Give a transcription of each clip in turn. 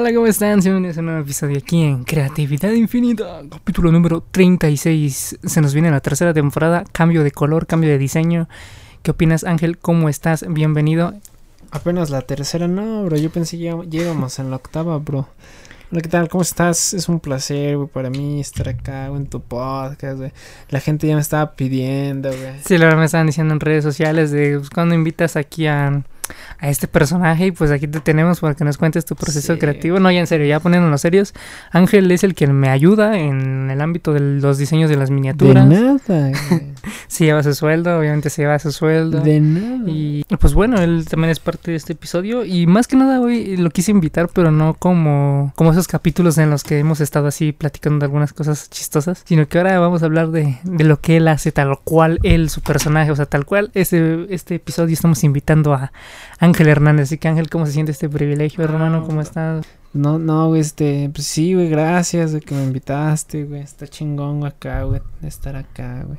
Hola, ¿cómo están? Bienvenidos a un nuevo episodio aquí en Creatividad Infinita, capítulo número 36. Se nos viene la tercera temporada, cambio de color, cambio de diseño. ¿Qué opinas, Ángel? ¿Cómo estás? Bienvenido. Apenas la tercera, no, bro. Yo pensé que ya llegamos en la octava, bro. Hola, ¿qué tal? ¿Cómo estás? Es un placer, güey, para mí estar acá, güey, en tu podcast, güey. La gente ya me estaba pidiendo, güey. Sí, la verdad me estaban diciendo en redes sociales de pues, cuando invitas aquí a a este personaje y pues aquí te tenemos para que nos cuentes tu proceso Sí. creativo. No, ya en serio, ya poniéndonos serios. Ángel es el que me ayuda en el ámbito de los diseños de las De miniaturas. nada, güey. Se lleva su sueldo, obviamente se lleva su sueldo. De nada. Y pues bueno, él también es parte de este episodio. Y más que nada hoy lo quise invitar, pero no como, como esos capítulos en los que hemos estado así platicando de algunas cosas chistosas, sino que ahora vamos a hablar de, de lo que él hace, tal cual él, su personaje, o sea, tal cual este, este episodio estamos invitando a Ángel Hernández. Así que Ángel, ¿cómo se siente este privilegio, hermano? ¿Cómo estás? No, no, güey, este, pues sí, güey, gracias de que me invitaste, güey. Está chingón güey, acá, güey, estar acá, güey.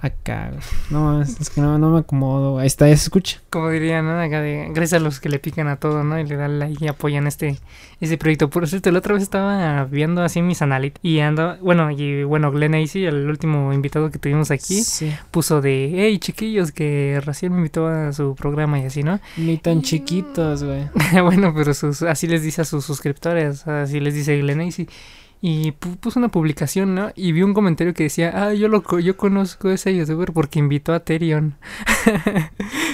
Acá. No, es, que no, no me acomodo. Ahí está, ya se escucha. Como diría, ¿no? Acá de, gracias a los que le pican a todo, ¿no? Y le dan like y apoyan este, este proyecto. Por cierto, la otra vez estaba viendo así mis analytics y ando, bueno, y bueno, Glenn Acey, el último invitado que tuvimos aquí, Sí. puso de, hey, chiquillos, que recién me invitó a su programa y así, ¿no? Ni tan chiquitos, güey. bueno, pero sus, así les dice a sus suscriptores, así les dice Glenn Acey. Y pu- puso una publicación, ¿no? Y vi un comentario que decía, ah, yo lo yo conozco a ese youtuber porque invitó a Terion.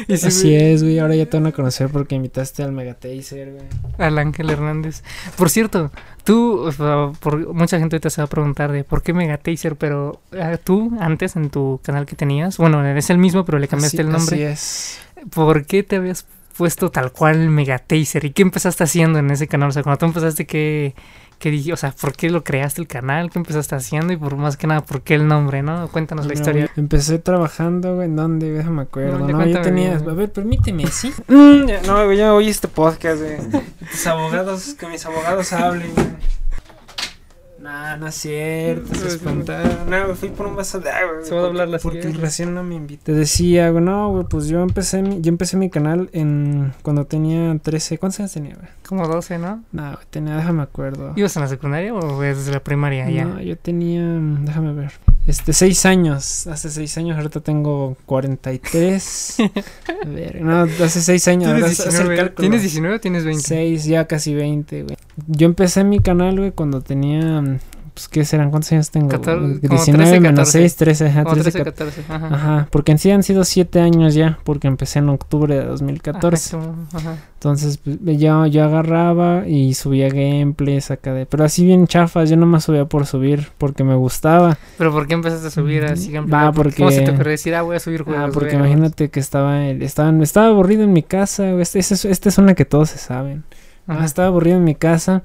Y Así es, güey. Ahora ya te van a conocer porque invitaste al Megataser, güey. Al Ángel Hernández. Por cierto, tú, o sea, por, mucha gente ahorita se va a preguntar de por qué Megataser, pero ah, tú antes en tu canal que tenías, bueno, es el mismo, pero le cambiaste Así- el nombre. Así es. ¿Por qué te habías puesto tal cual Megataser? ¿Y qué empezaste haciendo en ese canal? O sea, cuando tú empezaste, ¿qué, qué dije? O sea, ¿por qué lo creaste el canal? ¿Qué empezaste haciendo? Y por más que nada, ¿por qué el nombre, no? Cuéntanos la historia. güey, Empecé trabajando, güey. ¿En dónde? Déjame acuerdo. No, No, ya yo tenía. bien. A ver, permíteme, ¿sí? Mm, no, güey, ya oí este podcast, güey. Tus abogados, que mis abogados hablen, güey. Nah, no es cierto, se espantaron. No, fui por un vaso de agua, Se va a doblar la Porque recién no me invité. Te decía, güey, no, güey, pues yo empecé mi, yo empecé mi canal en cuando tenía 13. ¿Cuántos años tenía, güey? Como 12, ¿no? No, güey, tenía, déjame acuerdo. ¿Ibas en la secundaria o desde la primaria ya? No, yo tenía, mm, déjame ver, este, seis años, hace seis años, ahorita tengo 43, a ver, no, hace seis años, ahora ¿Tienes el 19? cálculo. ¿Tienes 19 o tienes 20? Seis, ya casi 20, güey. Yo empecé mi canal, güey, cuando tenía, pues, ¿qué serán? ¿Cuántos años tengo? Cator- güey? como 19 13, menos 14. 6, 13, ajá, Como 13, 13, 14. 14. Ajá. Ajá, porque en sí han sido siete años ya, porque empecé en octubre de 2014. Ajá, ajá. Entonces, pues, yo, yo agarraba y subía gameplays acá de... Pero así bien chafas, yo nomás subía por subir, porque me gustaba. Pero ¿por qué empezaste a subir así? Gameplay? va, ¿Cómo porque- se te ocurrió decir, ah, voy a subir juegos? Ah, porque imagínate que estaba, estaba, estaba aburrido en mi casa, güey. Este, esta es, una que todos se saben. Ajá. estaba aburrido en mi casa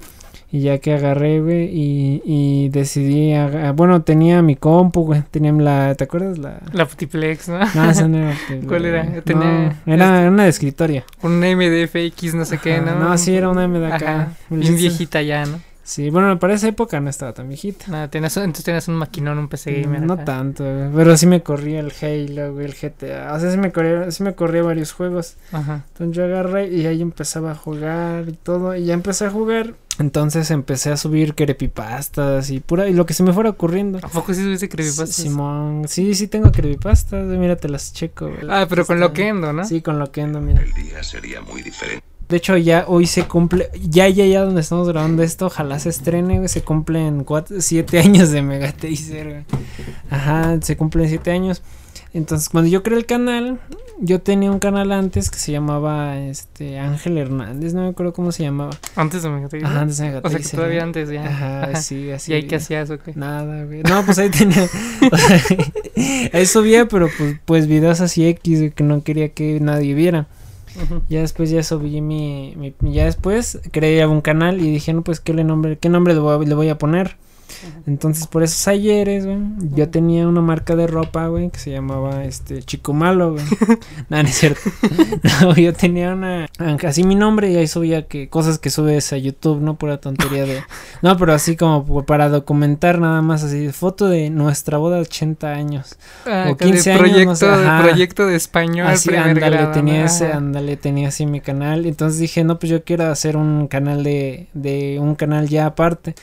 y ya que agarré, güey, y, y decidí... aga- Bueno, tenía mi compu, güey. Tenía la... ¿Te acuerdas? La... La Putiplex, ¿no? No, esa no era ¿Cuál era? Tenía- era una de escritorio. Un MDFX, no sé qué, ¿no? No, sí, era una MDK. Ajá. Bien viejita ya, ¿no? Sí, bueno, para esa época no estaba tan viejita. No, tenías, entonces tenías un maquinón, un PC gamer. No acá. tanto, güey, pero sí me corría el Halo, güey, el GTA. O sea, sí me corría, sí me corría varios juegos. Ajá. Entonces yo agarré y ahí empezaba a jugar y todo. Y ya empecé a jugar. Entonces empecé a subir creepypastas y pura. Y lo que se me fuera ocurriendo. ¿A poco sí subiste creepypastas? Simón. Sí, sí tengo creepypastas. Mira, te las checo. güey. Ah, pero con Está- Loquendo, ¿no? Sí, con Loquendo, mira. El día sería muy diferente. De hecho, ya hoy se cumple, ya, ya, ya donde estamos grabando esto, ojalá se estrene, güey, se cumplen cuatro, siete años de Mega Taser, güey. Ajá, se cumplen siete años. Entonces, cuando yo creé el canal, yo tenía un canal antes que se llamaba, este, Ángel Hernández, no me acuerdo cómo se llamaba. Antes de Mega Ajá, antes de Mega O sea, que todavía antes ya. Ajá, Ajá. sí, así. ¿Y ahí qué hacías o qué? Nada, güey. No, pues ahí tenía. o sea, ahí subía, pero pues, pues videos así X, que no quería que nadie viera. Ya después ya subí mi, mi- ya después creé un canal y dije, no, pues qué le nombre, qué nombre le voy, a, le voy a poner. Entonces, por esos ayeres, güey, yo tenía una marca de ropa, güey, que se llamaba, este, Chico Malo, güey. no, no es cierto. no, yo tenía una, así mi nombre y ahí subía que cosas que subes a YouTube, no pura tontería de... No, pero así como para documentar nada más, así, foto de nuestra boda de 80 años. Ah, o 15 años, proyecto, no sé, de proyecto de español. Así, ándale, tenía ese, ándale, tenía así mi canal. Entonces dije, no, pues yo quiero hacer un canal de, de un canal ya aparte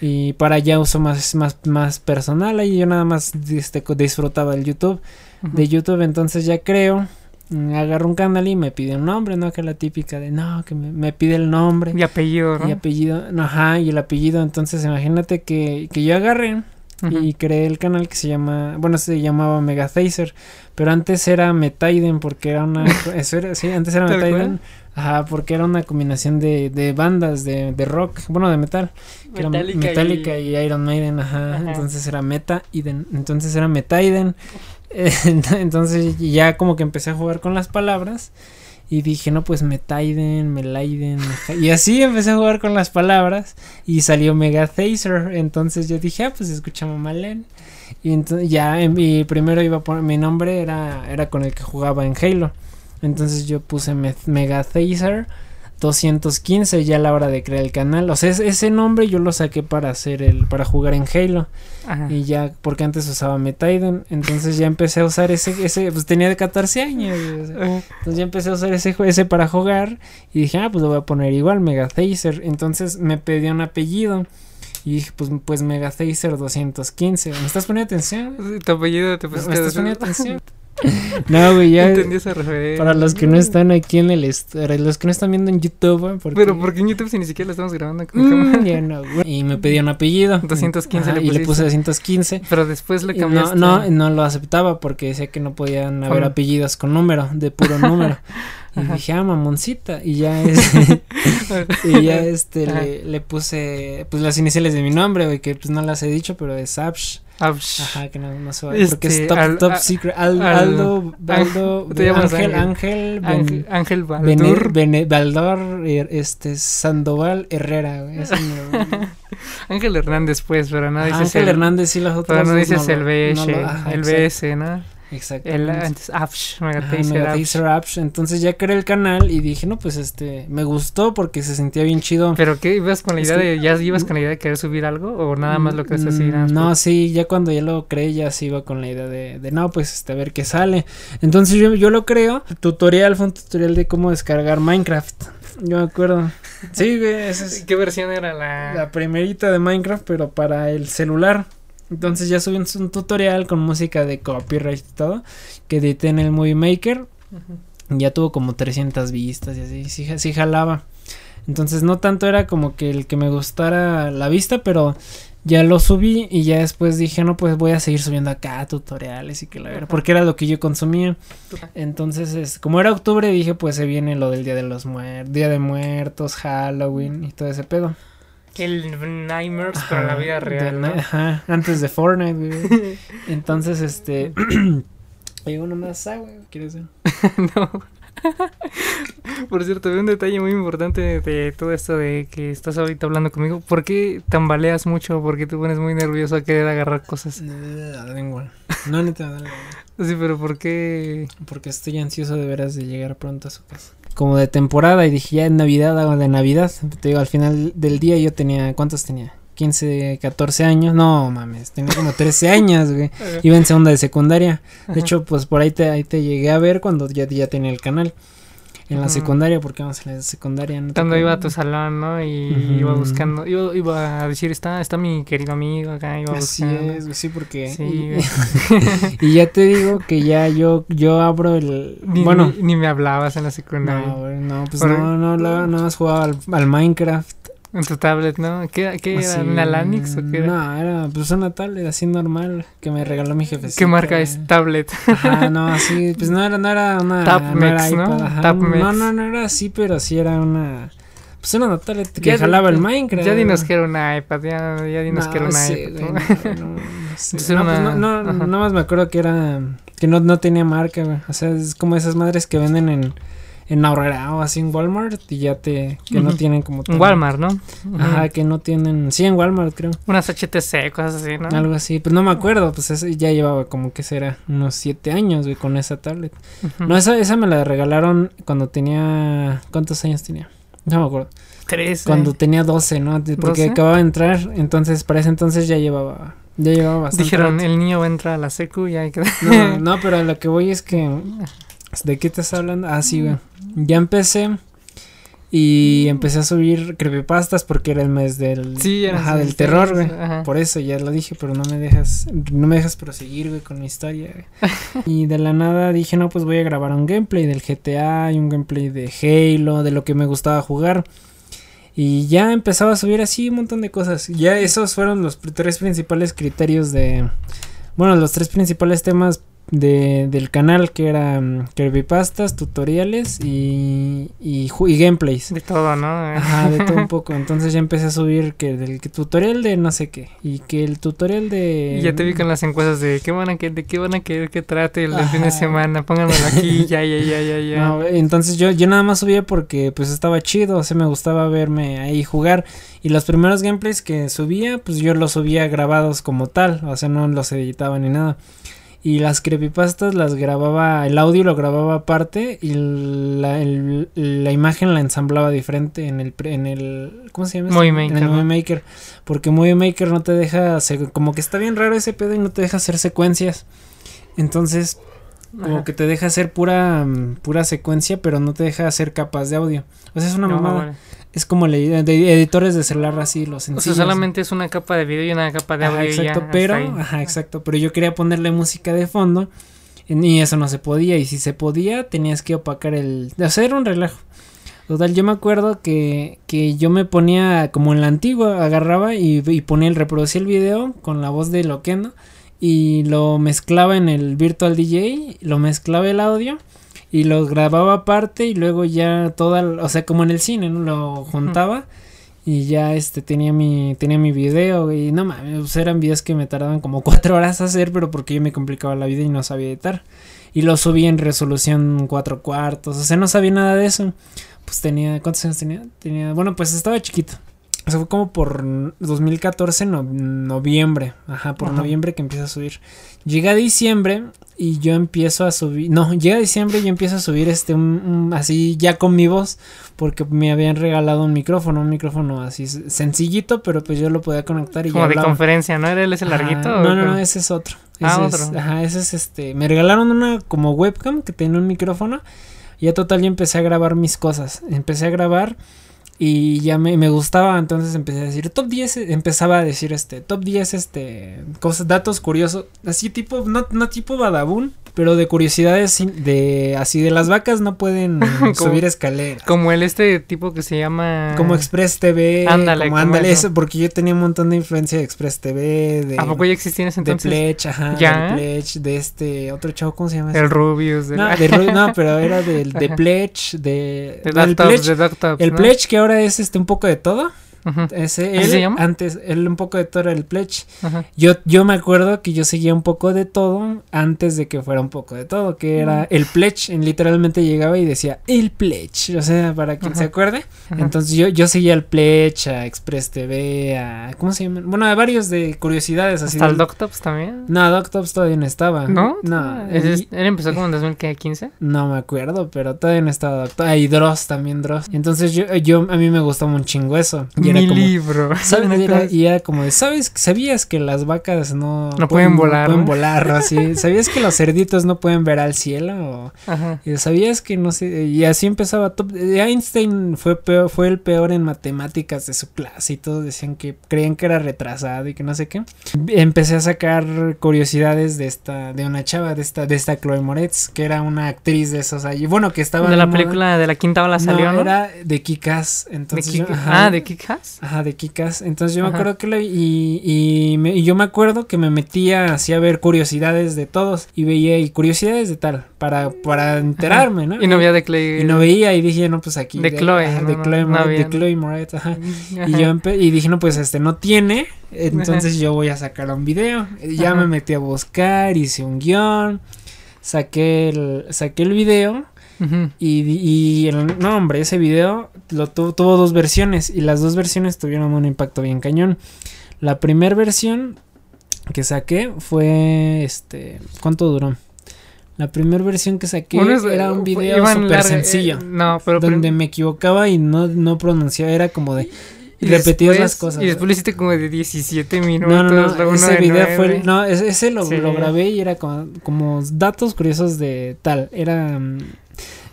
y para ya uso más, más, más personal. Ahí yo nada más este, disfrutaba el YouTube. De YouTube, entonces ya creo. Mm, agarro un canal y me pide un nombre, ¿no? Que la típica de no, que me, pide el nombre. Y apellido, ¿no? Y apellido, ajá, y el apellido. Entonces imagínate que, que yo agarré y creé el canal que se llama, bueno, se llamaba Megathaser, pero antes era Metaiden porque era una, eso era, sí, antes era Metaiden, ajá, porque era una combinación de, de bandas de, de rock, bueno, de metal, que Metallica, y... Iron Maiden, ajá, entonces era Meta, entonces era Metaiden, entonces ya como que empecé a jugar con las palabras y dije, no, pues Metaiden, Melaiden. Y así empecé a jugar con las palabras. Y salió Mega Thaser. Entonces yo dije, ah, pues escuchamos Malen. Y entonces ya, mi primero iba a poner, mi nombre era, era con el que jugaba en Halo. Entonces yo puse Mega Thaser 215 ya a la hora de crear el canal. O sea, ese nombre yo lo saqué para hacer el para jugar en Halo. Y ya porque antes usaba Metaiden, entonces ya empecé a usar ese ese pues tenía de 14 años. entonces ya empecé a usar ese ese para jugar y dije, "Ah, pues lo voy a poner igual Mega Thaser." Entonces me pedí un apellido. Y dije, pues, pues Mega Thaser 215. ¿Me estás poniendo atención? tu apellido te ¿Me estás poniendo atención? No, güey, ya. Entendí esa referencia. Para los que no están aquí en el. Los que no están viendo en YouTube, porque... Pero porque en YouTube si ni siquiera lo estamos grabando con mm, cámara. no, güey. Y me pidió un apellido. 215 le Y le puse 215. Pero después le cambiaste. No, no, no lo aceptaba porque decía que no podían haber apellidos con número, de puro número. Y dije, ah, mamoncita. Y ya es, y ya este le, le, puse pues las iniciales de mi nombre, güey, que pues no las he dicho, pero es Absh. Ajá, que no, no se va. Porque es este, top, top secret. Al, Aldo, Aldo, ¿te Ángel, Ángel, Ángel, Ángel Baldur. Baldor, er, este, Sandoval Herrera, güey. Ángel Hernández, pues, pero no dices Ángel Hernández, sí, las otras. Pero no dices el BS, el BS, ¿no? Exacto. El antes Apsh, Megataser Apsh. Entonces ya creé el canal y dije, no, pues este, me gustó porque se sentía bien chido. ¿Pero qué? ¿Ibas con la idea de, ya ibas con la idea de querer subir algo o nada más lo que haces así? no, sí, ya cuando ya lo creé ya sí iba con la idea de, de no, pues este, a ver qué sale. Entonces yo, yo lo creo. tutorial fue un tutorial de cómo descargar Minecraft. Yo me acuerdo. Sí, güey. ¿Qué versión era la? La primerita de Minecraft, pero para el celular. Entonces ya subí un, tutorial con música de copyright y todo, que edité en el Movie Maker. Ya tuvo como 300 vistas y así, sí, sí jalaba. Entonces no tanto era como que el que me gustara la vista, pero ya lo subí y ya después dije, no, pues voy a seguir subiendo acá tutoriales y que la verdad, porque era lo que yo consumía. Entonces, es, como era octubre, dije, pues se viene lo del Día de los Muertos, Día de Muertos, Halloween y todo ese pedo. El Nightmares para la vida real. Ajá, antes de Fortnite, güey. Entonces, este. Hay uno más agua, ¿quieres ver? no. Por cierto, un detalle muy importante de todo esto de que estás ahorita hablando conmigo. ¿Por qué tambaleas mucho? ¿Por qué te pones muy nervioso a querer agarrar cosas? igual. No, ni te Sí, pero ¿por qué? Porque estoy ansioso de veras de llegar pronto a su casa como de temporada y dije ya en Navidad hago de Navidad. Te digo, al final del día yo tenía, ¿cuántos tenía? 15, 14 años. No mames, tenía como 13 años, güey. Iba en segunda de secundaria. De hecho, pues por ahí te, ahí te llegué a ver cuando ya, ya tenía el canal en la secundaria, porque vamos a la secundaria. No Cuando iba a tu salón, ¿no? Y iba buscando, iba, iba, a decir, está, está mi querido amigo acá, iba Así es, sí, porque... Sí, y, ya te digo que ya yo, yo abro el... bueno. Ni, me hablabas en la secundaria. No, no, pues no, no, no, no, al, al Minecraft. En tu tablet, ¿no? ¿Qué, qué era? ¿Una Lanix o qué era? No, era pues una tablet así normal que me regaló mi jefe. ¿Qué marca es? Tablet. Ajá, no, así, pues no era, no era una. Tapmex, ¿no? No, no, no era así, pero sí era una. Pues era una tablet que jalaba el Minecraft. Ya dinos que era una iPad, ya, ya dinos que era una iPad. no, no, pues no, no, no, nada más me acuerdo que era. Que no, no tenía marca, güey. O sea, es como esas madres que venden en en Aurrera o así en Walmart y ya te que no tienen como En Walmart, ¿no? Ajá, que no tienen, sí en Walmart creo. Unas HTC, cosas así, ¿no? Algo así, pues no me acuerdo, pues ese ya llevaba como que será unos siete años, güey, con esa tablet. No, esa, esa me la regalaron cuando tenía, ¿cuántos años tenía? No me acuerdo. Tres. Cuando tenía 12, ¿no? Porque ¿12? acababa de entrar, entonces para ese entonces ya llevaba, ya llevaba bastante. Dijeron, rato. el niño va a entrar a la secu y ahí queda. No, no, pero a lo que voy es que, ¿de qué estás hablando? Ah, sí, güey. Ya empecé y empecé a subir creepypastas porque era el mes del, Sí, ajá, del terror, güey. Por eso ya lo dije, pero no me dejas, no me dejas proseguir, güey, con mi historia. güey. y de la nada dije, no, pues voy a grabar un gameplay del GTA y un gameplay de Halo, de lo que me gustaba jugar. Y ya empezaba a subir así un montón de cosas. Ya esos fueron los tres principales criterios de... Bueno, los tres principales temas de, del canal, que eran creepypastas, tutoriales y, y, y gameplays. De todo, ¿no? Ajá, de todo un poco. Entonces ya empecé a subir que del que tutorial de no sé qué. Y que el tutorial de. Y ya te vi con las encuestas de qué van a que, de qué van a querer que trate el, fin de Ajá. semana, pónganmelo aquí, ya, ya, ya, ya, ya. No, entonces yo, yo nada más subía porque pues estaba chido, o sea, me gustaba verme ahí jugar. Y los primeros gameplays que subía, pues yo los subía grabados como tal, o sea, no los editaba ni nada. Y las creepypastas las grababa, el audio lo grababa aparte y la, el- la imagen la ensamblaba diferente en el, en el ¿cómo se llama? Movie En el. Movie Maker. Porque Movie Maker no te deja, hacer- como que está bien raro ese pedo y no te deja hacer secuencias. Entonces, como Ajá. que te deja hacer pura, pura secuencia, pero no te deja hacer capas de audio. O sea, es una No, mamada. vale. Es como le, de editores de celular así, los O sea, sencillos. solamente es una capa de video y una capa de audio Ajá, ya, exacto, hasta pero, ajá, exacto, pero yo quería ponerle música de fondo y eso no se podía y si se podía tenías que opacar el, era un relajo. Total, yo me acuerdo que, que yo me ponía como en la antigua, agarraba y, y ponía el reproducía el video con la voz de Loquendo y lo mezclaba en el Virtual DJ, lo mezclaba el audio y lo grababa aparte y luego ya toda, o sea, como en el cine, ¿no? Lo juntaba y ya este tenía mi tenía mi video y no mames, pues, eran videos que me tardaban como cuatro horas hacer, pero porque yo me complicaba la vida y no sabía editar. Y lo subí en resolución cuatro cuartos, o sea, no sabía nada de eso. Pues tenía, ¿cuántos años tenía? Tenía, bueno, pues estaba chiquito. O sea, fue como por 2014, no, noviembre. Ajá, por Ajá. noviembre que empieza a subir. Llega diciembre y yo empiezo a subir. No, llega diciembre y yo empiezo a subir este, un- un- así ya con mi voz. Porque me habían regalado un micrófono, un micrófono así sencillito, pero pues yo lo podía conectar y Como ya de hablaba. conferencia, ¿no? ¿Era ese larguito? No, no, no, ese es otro. Ah, Ese es- otro. ajá, ese es este. Me regalaron una como webcam que tenía un micrófono. Y ya total, yo empecé a grabar mis cosas. Empecé a grabar y ya me, me gustaba. Entonces empecé a decir top 10. Empezaba a decir este top 10, este. Cosas, datos curiosos. Así tipo, no, no tipo badabun. Pero de curiosidades de así de las vacas no pueden Como- subir escaleras. Como el este tipo que se llama... Como Express TV. Ándale, como como ándale, eso. eso. Porque yo tenía un montón de influencia de Express TV. De, ¿A poco ya existía en ese de entonces? Pledge, ajá. ¿Ya? del Pledge, de este otro chavo, ¿cómo se llama? ese? El Rubius. del- No, de Ru- no, pero era del de. Pledge, de, De no, el Pledge, de el ¿no? Pledge que ahora es este un poco de todo. Ese, ¿Así él, se llama? antes, él un poco de todo era el Pledge. Yo, yo me acuerdo que yo seguía un poco de todo antes de que fuera un poco de todo, que era el Pledge. en- literalmente llegaba y decía el Pledge, o sea, para quien se acuerde. Entonces yo, yo seguía al Pledge, a Express TV, a. ¿Cómo se llama? Bueno, a varios de curiosidades así. Hasta el del- Doctops también. No, Doctops todavía no estaba. ¿No? No. Ese es- y- Él empezó como en 2015. no me acuerdo, pero todavía no estaba Doctor. Ah, y Dross también, Dross. Entonces yo, yo a mí me gustaba un chingo eso. Era Mi como. libro. ¿sabes? Una Era- y era como de, ¿sabes? ¿Sabías que las vacas no, No pueden volar, No pueden volar, así. ¿Sabías que los cerditos no pueden ver al cielo? O, Ajá. y ¿Sabías que no sé? Y así empezaba. top- eh, Einstein fue, peor, fue el peor en matemáticas de su clase y todos decían que creían que era retrasado y que no sé qué. Empecé a sacar curiosidades de esta, de una chava, de esta, de esta Chloe Moretz, que era una actriz de esos ahí. Bueno, que estaba De la moda. película de la quinta ola salió, no, ¿no? era de Kikas. De Entonces Kick- yo- ajá. Ah, de Ajá, de Kikas. Entonces yo me acuerdo que la vi y, y, me- y yo me acuerdo que me metía así a ver curiosidades de todos y veía y curiosidades de tal para, para enterarme, ¿no? Y no había de Clay. Y no veía y dije, no, pues aquí. De Chloe, ajá, no, de no, Chloe no había. de Chloe ajá. Ajá. Y yo y dije, no, pues este no tiene, entonces yo voy a sacar un video. Y ya me metí a buscar, hice un guion, saqué el, saqué el video Y, y el, no, hombre, ese video lo tu- tuvo dos versiones y las dos versiones tuvieron un impacto bien cañón. La primera versión que saqué fue, este, ¿cuánto duró? La primera versión que saqué es- era un video súper sencillo. eh, no, pero donde me equivocaba y no, no pronunciaba, era como de... y repetías después- las cosas. Y después lo hiciste como de 17 minutos. No, no, no, ese de video fue, no, ese, ese lo, Sí. lo grabé y era como, como datos curiosos de tal, era, mm,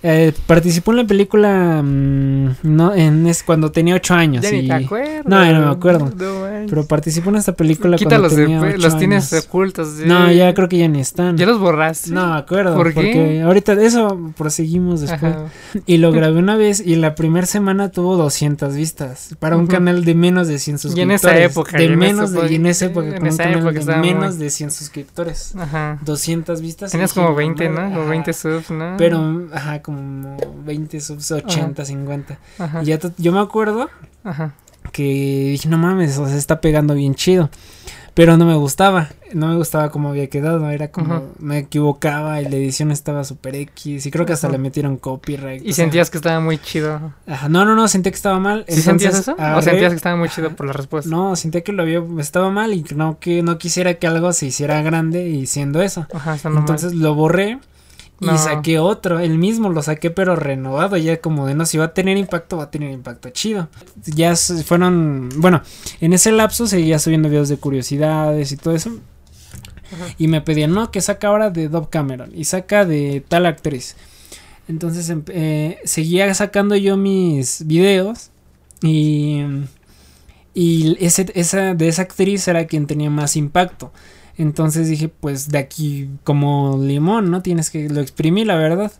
eh, participó en la película, mm, no, en es cuando tenía ocho años, Ya ni y- te acuerdas. No, ya no me acuerdo. No pero participó en esta película Quítalos, cuando tenía de- ocho los tienes ocultos. sí. No, ya creo que ya ni están. Ya los borraste. No, me acuerdo, ¿Por qué? porque ahorita eso proseguimos después. Ajá. Y lo grabé una vez y la primera semana tuvo 200 vistas para un canal de menos de 100 Y suscriptores. en esa época, De y en menos esa de, y en época- esa época, en con un esa canal época de menos muy- de 100 suscriptores. Ajá. 200 vistas. Tenías y como dije, 20, ¿no? Como ajá. 20 subs, ¿no? Pero, ajá, como 20 subs, 80, 50. Ajá. Y ya yo me acuerdo Ajá. que dije, no mames, o sea, se está pegando bien chido. Pero no me gustaba, no me gustaba cómo había quedado, era como, me equivocaba y la edición estaba super X y creo que hasta le metieron copyright. Y sea, sentías que estaba muy chido. Ajá, no, no, no, sentía que estaba mal. ¿Sí sentías eso? ¿O sentías que estaba muy chido por la respuesta? No, sentía que lo había, estaba mal y que no, que no quisiera que algo se hiciera grande y siendo eso. Ajá. Entonces lo borré y saqué otro, el mismo lo saqué pero renovado, ya como de no, si va a tener impacto, va a tener impacto chido. Ya fueron, bueno, en ese lapso seguía subiendo videos de curiosidades y todo eso. Ajá. Y me pedían, no, que saca ahora de Dove Cameron y saca de tal actriz. Entonces em- eh, seguía sacando yo mis videos y, y ese, esa, de esa actriz era quien tenía más impacto. Entonces dije, pues de aquí como limón, ¿no? Tienes que lo exprimí, la verdad.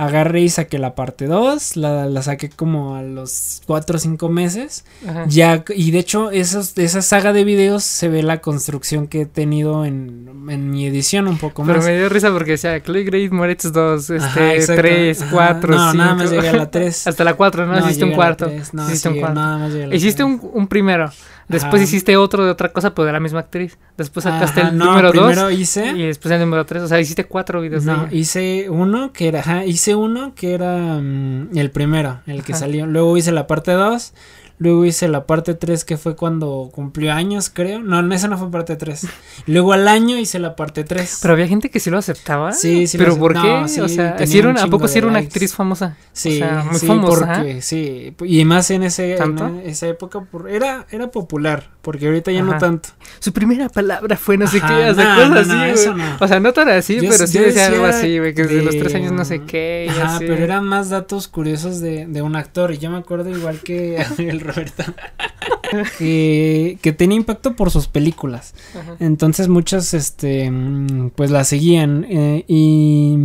Agarré y saqué la parte 2, la, la saqué como a los 4 o 5 meses. Ajá. Ya, y de hecho, esos, esa saga de videos se ve la construcción que he tenido en, en mi edición un poco Pero más. me dio risa porque decía Chloe Grace Moretz 2, Ajá, este, exacto. 3, Ajá. 4, No, 5. nada más llegué a la 3. Hasta la 4, ¿no? Hiciste un cuarto. No, Hiciste un sí, cuarto. nada más llegué a la Hiciste un, un primero. Después hiciste otro de otra cosa, pero de la misma actriz. Después sacaste Ajá, el no, número 2 primero hice. y después el número 3. O sea, hiciste cuatro videos de No, hice uno que era, ajá, hice uno que era mm, el primero, el que salió. Luego hice la parte 2, luego hice la parte 3 que fue cuando cumplió años, creo. No, no, esa no fue parte 3. Luego al año hice la parte 3. Pero había gente que sí lo aceptaba. Sí, sí lo ¿Pero acep- por qué? no, sí, o sea, ¿sí era un ¿a poco sí era una likes. actriz famosa? Sí, o sea, muy sí, famosa. porque sí, y más en ese en esa época por, era era popular, porque ahorita ya no Ajá. tanto. Su primera palabra fue no sé Ajá, qué, o sea, no, cosas no, así, no, no. O sea, no tan así, Yo- pero sí decía algo así, güey, que desde los tres años no sé qué, y Ajá, así. pero eran más datos curiosos de, de un actor. Y yo me acuerdo igual que el Roberto. que, que tenía impacto por sus películas. Ajá. Entonces muchas, este, mm, pues la seguían. eh, y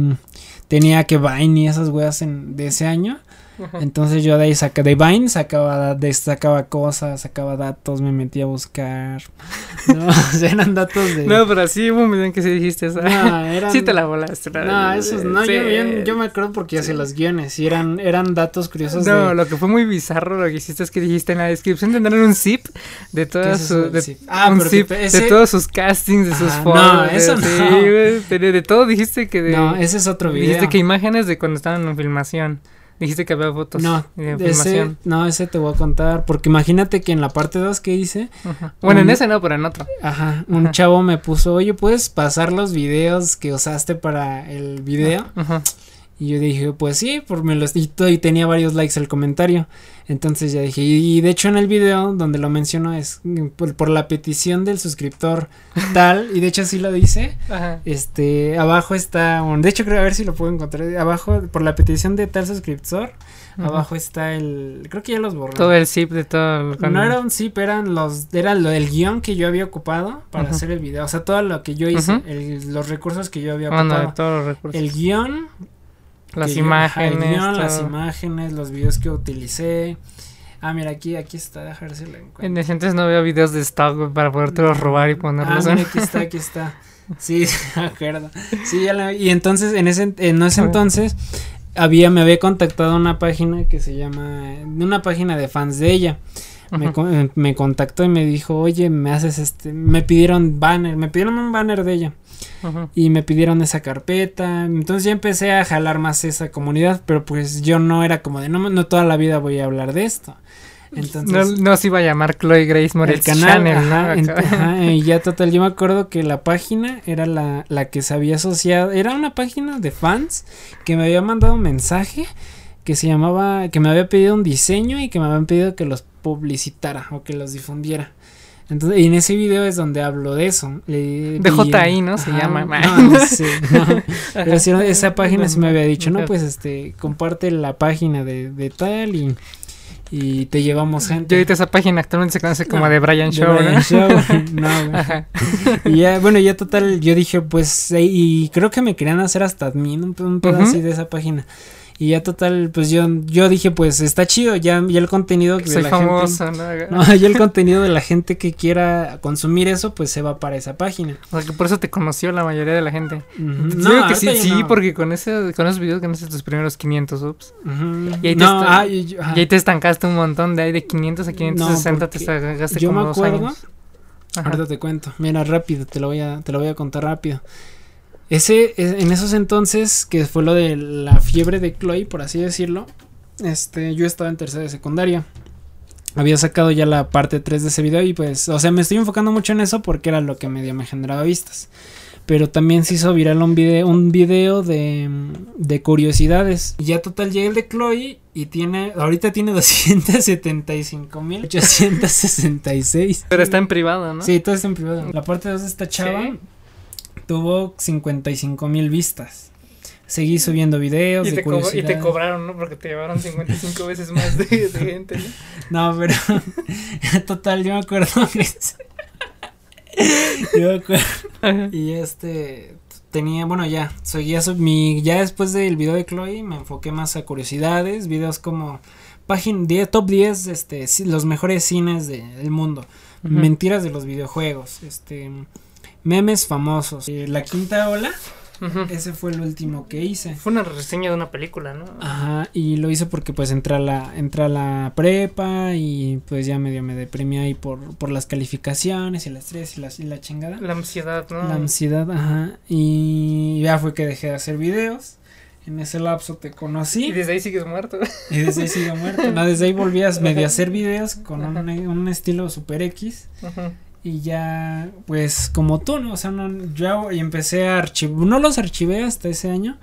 tenía que Vine y esas weas en, de ese año. Ajá. Entonces yo de ahí saca de Vine, sacaba, de, sacaba cosas, sacaba datos, me metía a buscar. No, eran datos de... No, pero sí hubo un video en que sí dijiste eso. No, eran- Sí te la volaste. No, esos no, Sí. yo, yo- yo me acuerdo porque hacía los guiones y eran, eran datos curiosos No, de... lo que fue muy bizarro lo que hiciste es que dijiste en la descripción tendrán un zip de ¿Qué todas es sus de, zip? Ah, un zip te- de todos sus castings, de sus fotos. no, de- eso sí, no. güey, de, de todo dijiste que de No, ese es otro video. dijiste que imágenes de cuando estaban en filmación. Dijiste que había fotos No, de ese, no, ese te voy a contar, porque imagínate que en la parte 2 que hice, Ajá. Bueno, en ese no, pero en otro. ajá, un Ajá. chavo me puso, oye, ¿puedes pasar los videos que usaste para el video? Ajá. Y yo dije, pues sí, por me los y, tenía varios likes el comentario. Entonces ya dije, y, y de hecho en el video donde lo menciono es mm, por, por la petición del suscriptor tal, y de hecho así lo dice. Ajá. Este, abajo está, de hecho creo a ver si lo puedo encontrar. Abajo, por la petición de tal suscriptor, Ajá. abajo está el, creo que ya los borré. Todo el zip de todo. el- No era un zip, eran los, era lo del guion que yo había ocupado para hacer el video. O sea, todo lo que yo hice, el- los recursos que yo había ocupado. todos los recursos. el guion, las yo- imágenes. guion, las imágenes, los videos que utilicé. Ah, mira, aquí, aquí está, déjame ver si lo encuentro. En ese entonces no había videos de stock para podértelos robar y Ah, ponerlos mira, en. aquí está, aquí está. Sí, me acuerdo. Sí, ya la- y entonces, en ese, en ese entonces, había, me había contactado una página que se llama, una página de fans de ella. Me, con- me contactó y me dijo, oye, me haces este, me pidieron banner, me pidieron un banner de ella Ujú. y me pidieron esa carpeta, entonces ya empecé a jalar más esa comunidad, pero pues yo no era como de, no, no toda la vida voy a hablar de esto. Entonces, no, no se iba a llamar Chloe Grace el Moretz canal, Channel, ajá, ajá, y ya total, yo me acuerdo que la página era la, la que se había asociado, era una página de fans que me había mandado un mensaje que se llamaba, que me había pedido un diseño y que me habían pedido que los publicitara o que los difundiera. Entonces, y en ese video es donde hablo de eso. Le- De y- JI, ¿no? Se ajá, llama. No, no sé, no. Pero sí, esa página sí me había dicho, no, pues este, comparte la página de, de tal y, y te llevamos gente. ahorita esa página actualmente se conoce como No, de Brian De Show, Brian ¿no? Show, no. Ajá. Y ya, bueno, ya total, yo dije, pues, y creo que me querían hacer hasta admin, un, un así de esa página. Y ya total, pues yo, yo dije, pues está chido, ya, ya el contenido de Soy la famoso, ¿no? gente. No, ya el contenido de la gente que quiera consumir eso, pues se va para esa página. O sea, que por eso te conoció la mayoría de la gente. No, que sí, sí, no. porque con, ese, con esos videos conoces tus primeros 500 subs. Y ahí no, ah, yo-. Y ahí te estancaste un montón, de ahí de 500 a 560 te estancaste yo como me dos años. Ahorita te cuento. Mira, rápido, te lo voy a, te lo voy a contar rápido. Ese, e- en esos entonces, que fue lo de la fiebre de Chloe, por así decirlo, este, yo estaba en tercera de secundaria. Había sacado ya la parte 3 de ese video y pues, o sea, me estoy enfocando mucho en eso porque era lo que medio me generaba vistas. Pero también se hizo viral un video, un video de, de curiosidades. Y ya total llega el de Chloe y tiene, ahorita tiene 275.866. Pero está en privado, ¿no? Sí, todo está en privado. La parte 2 de esta chava Sí. Tuvo 55 mil vistas. Seguí subiendo videos Y de te, y cobraron, ¿no? Porque te llevaron 55 veces más de, de gente, ¿no? No, pero total, yo me acuerdo yo me acuerdo Ajá. y este tenía, bueno, ya, seguía su- mi ya después del video de Chloe me enfoqué más a curiosidades, videos como página 10, top 10 este los mejores cines de- del mundo, mentiras de los videojuegos, este memes famosos, eh, la quinta ola, ese fue el último que hice. Fue una reseña de una película, ¿no? Ajá, y lo hice porque pues entré a la, entré a la prepa y pues ya medio me deprimí ahí por, por las calificaciones y el estrés y la, y la chingada. La ansiedad, ¿no? La ansiedad, ajá. Y ya fue que dejé de hacer videos. En ese lapso te Y conocí desde ahí sigues muerto. y desde ahí sigo muerto. No, desde ahí volví a medio a hacer videos con un, Ajá. un estilo super X. Ujú. Y ya, pues como tú, ¿no? O sea, no, yo empecé a archivar, no los archivé hasta ese año,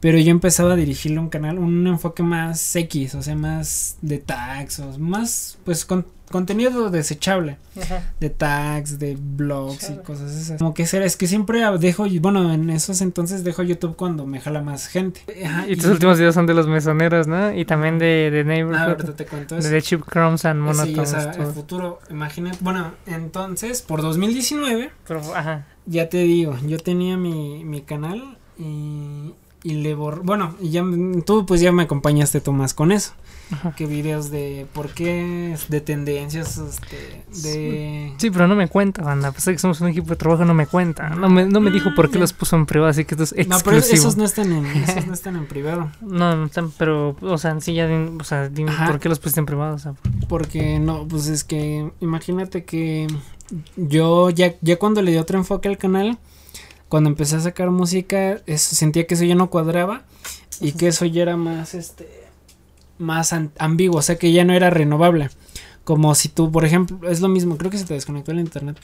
pero yo empezaba a dirigirle un canal, un enfoque más X, o sea, más de tags, o más, pues, con, contenido desechable, Ajá. de tags, de blogs y Chale. cosas esas. Como que será, es que siempre dejo, bueno, en esos entonces dejo YouTube cuando me jala más gente. Ajá, Y tus últimos videos son de los mesoneros, ¿no? Y también de, de Ah, Neighborhood. ahorita te cuento eso. de Chip Crumbs and Sí, Monotones. o sea, el futuro, imagínate, bueno, entonces, por 2019, Pero, ajá. Ya te digo, yo tenía mi, mi canal y, y le borré. Bueno, y ya tú pues ya me acompañaste tú más con eso. Ajá. Que videos de por qué, de tendencias, este, de... Sí, pero no me cuenta, banda. Pues que somos un equipo de trabajo, no me cuenta. No me, no me dijo por qué Ah, los puso en privado, así que esto es No, pero esos no están en, esos no están en privado. No, no están, pero, o sea, sí, ya, o sea, dime Ajá. por qué los pusiste en privado, o sea. Porque no, pues es que imagínate que yo ya, ya cuando le di otro enfoque al canal, cuando empecé a sacar música, sentía que eso ya no cuadraba y que eso ya era más, este, más ambiguo, o sea que ya no era renovable. Como si tú, por ejemplo, es lo mismo, creo que se te desconectó el internet.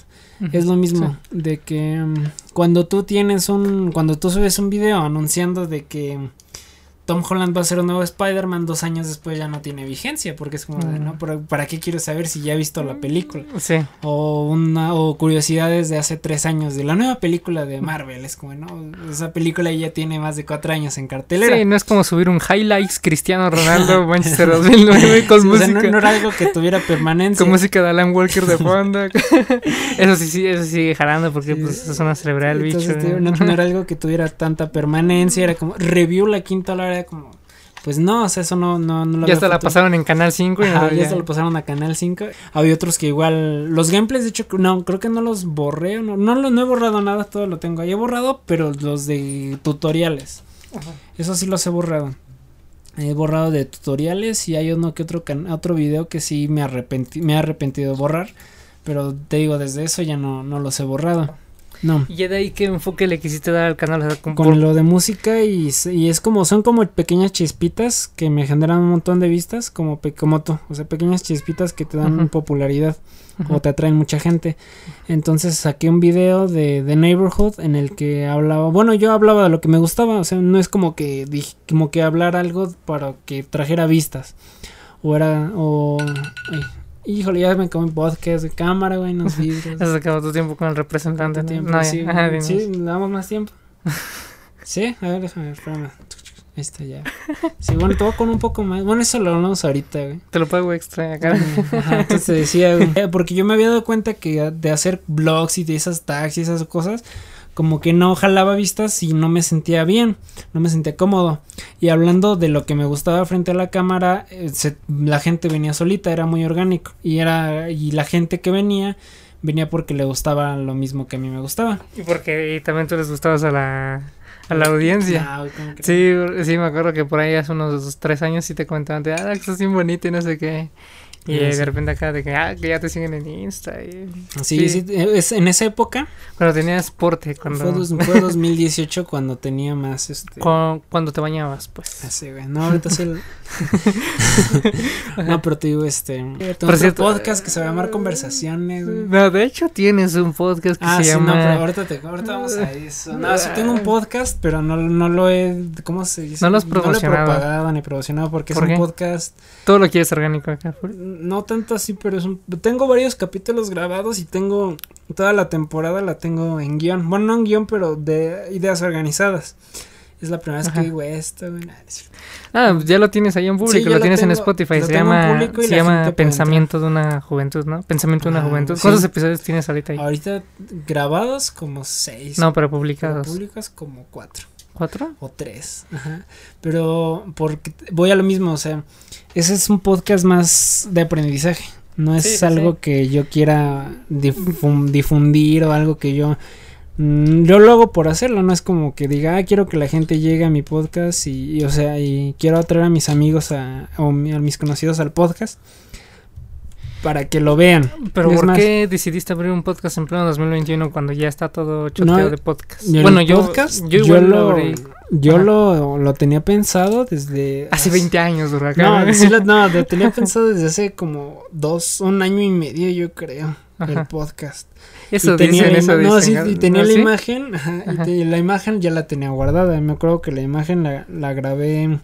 Es lo mismo de que mm, cuando tú tienes un, cuando tú subes un video anunciando de que Tom Holland va a ser un nuevo Spider-Man, dos años después ya no tiene vigencia, porque es como Mm. ¿no? ¿Para, para qué quiero saber si ya he visto la película? Sí. O una, o curiosidades de hace tres años de la nueva película de Marvel, es como, ¿no? Esa película ya tiene más de cuatro años en cartelera. Sí, no es como subir un highlights Cristiano Ronaldo Manchester 2009 con Sí, o sea, música. no, no era algo que tuviera permanencia. Con música de Alan Walker de fondo. eso sí, sí, eso sigue jalando porque Sí. pues es una celebridad el bicho. Entonces, no, no era algo que tuviera tanta permanencia, era como review la quinta hora, era como pues no, o sea, eso no no, no lo ya hasta la pasaron en Canal 5 y Ajá, no, ya se lo pasaron a Canal 5. Había otros que igual los gameplays de hecho no, creo que no los borré, no no, no he borrado nada, todo lo tengo ahí he borrado, pero los de tutoriales. Ajá. Eso sí los he borrado. He borrado de tutoriales y hay uno que otro, can otro video que sí me, arrepentí me he arrepentido de borrar. Pero te digo, desde eso ya no, no los he borrado. No. ¿Y de ahí qué enfoque le quisiste dar al canal? O sea, Con lo de música y, y es como, son como pequeñas chispitas que me generan un montón de vistas, como, pe- como tú, o sea, pequeñas chispitas que te dan popularidad o te atraen mucha gente. Entonces saqué un video de, de Neighborhood en el que hablaba, bueno, yo hablaba de lo que me gustaba, o sea, no es como que dije, como que hablar algo para que trajera vistas. O era, o... ay, híjole, ya me comí podcast de cámara, güey, nos vidrios. Has sacado tu tiempo con el representante. ¿Cuánto ¿no? tiempo? No, ya. sí, Ajá, sí, ¿le damos más tiempo? sí, a ver, déjame ver, espérame. Ahí está ya. Sí, bueno, voy con un poco más. Bueno, eso lo hablamos ahorita, güey. Te lo pago extra acá. Ajá, entonces te decía, güey, eh, porque yo me había dado cuenta que de hacer blogs y de esas tags y esas cosas, como que no jalaba vistas y no me sentía bien, no me sentía cómodo. Y hablando de lo que me gustaba frente a la cámara, eh, se- la gente venía solita, era muy orgánico. Y era, y la gente que venía, venía porque le gustaba lo mismo que a mí me gustaba. Y porque y también tú les gustabas a la, a la audiencia. Ah. Sí, sí, me acuerdo que por ahí hace unos tres años sí te comentaban de, ah, estás bien bonito y no sé qué. Y Ah, eh, sí. de repente acá de que, ah, que ya te siguen en Insta. Y... Sí, sí, es, en esa época Cuando tenías porte, cuando, fue, dos- fue 2018 cuando tenía más este cu- cuando te bañabas, pues. así, güey. No, ahorita sí el- No, pero te digo este Por cierto, podcast que se va a llamar Conversaciones, güey. No, de hecho tienes un podcast que Ah, se sí, llama... no, pero ahorita, te, ahorita vamos a eso. No, sí tengo un podcast, pero no, no lo he, ¿cómo se dice? No lo has No lo he promocionado. propagado ni promocionado porque ¿Por es un qué? podcast Todo lo quieres orgánico acá. No tanto así, pero es un... Tengo varios capítulos grabados y tengo... Toda la temporada la tengo en guion. Bueno, no en guion, pero de ideas organizadas. Es la primera vez Ajá. que digo esto, güey. Ah, ya lo tienes ahí en público, lo lo tienes en Spotify. Se llama, se la llama Pensamiento de una Juventud, ¿no? Pensamiento de una Ah, Juventud. sí. ¿Cuántos episodios tienes ahorita ahí? Ahorita grabados como seis. No, pero pero publicados. públicos como cuatro ¿Cuatro? o tres. Ajá. Pero porque voy a lo mismo, o sea, ese es un podcast más de aprendizaje. No es Sí, algo sí. que yo quiera difun- difundir o algo que yo mm, yo lo hago por hacerlo, no es como que diga, ah, quiero que la gente llegue a mi podcast y, y, o sea, y quiero atraer a mis amigos a, o a mis conocidos al podcast para que lo vean. Pero Es ¿por más- qué decidiste abrir un podcast en pleno 2021 cuando ya está todo choteado No, de podcast? Bueno, yo, podcast, yo yo, lo abrí yo lo, lo tenía pensado desde hace 20 años, duro acá. No, sí lo, no, lo tenía pensado desde hace como dos, un año y medio, yo creo, Ajá. el podcast. Eso y tenía dicen, eso no, sí, y tenía ¿Ah, la sí? imagen, ajá, y te- la imagen ya la tenía guardada. Me acuerdo que la imagen la, la grabé,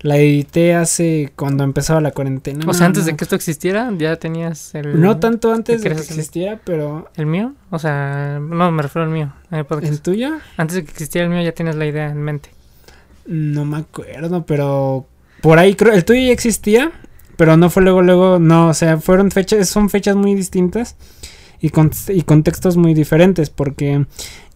la edité hace cuando empezaba la cuarentena. O no, sea, antes de que esto existiera, ya tenías el... No tanto antes de que existiera, pero ¿El mío? O sea, no, me refiero al mío, el tuyo Antes de que existiera el mío ya tienes la idea en mente. no me acuerdo, pero por ahí creo, el tuyo ya existía, pero no fue luego, luego, no, o sea, fueron fechas, son fechas muy distintas y, con, y contextos muy diferentes, porque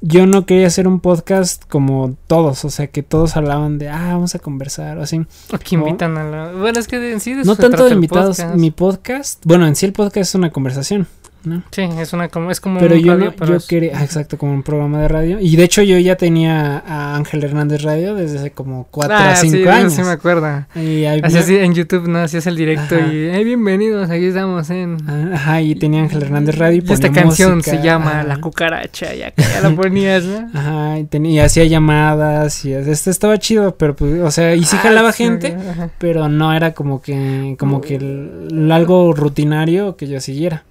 yo no quería hacer un podcast como todos, o sea, que todos hablaban de, ah, vamos a conversar, o así. O que invitan a la... Bueno, es que en sí de No tanto de invitados, podcast. mi podcast, bueno, en sí el podcast es una conversación, ¿no? Sí, es una como... Es como Pero un yo radio, no, pero yo es- quería, ah, exacto, como un programa de radio. Y de hecho yo ya tenía a Ángel Hernández Radio desde hace como 4 Ah, a 5 sí, de eso años. sí me acuerdo. Y ahí Así vi- así en YouTube, ¿no? Hacías el directo Ajá. y... "Eh, bienvenidos, aquí estamos en... Ah, Ajá, y tenía Ángel Hernández Radio y Y esta canción música, se llama ajá. La Cucaracha, ya que ya la ponías, ¿no? Ajá, y, tenía, y hacía llamadas y este estaba chido, pero pues, o sea, y sí Ah, jalaba sí, gente, ajá. pero no era como que, como que el- algo rutinario que yo siguiera.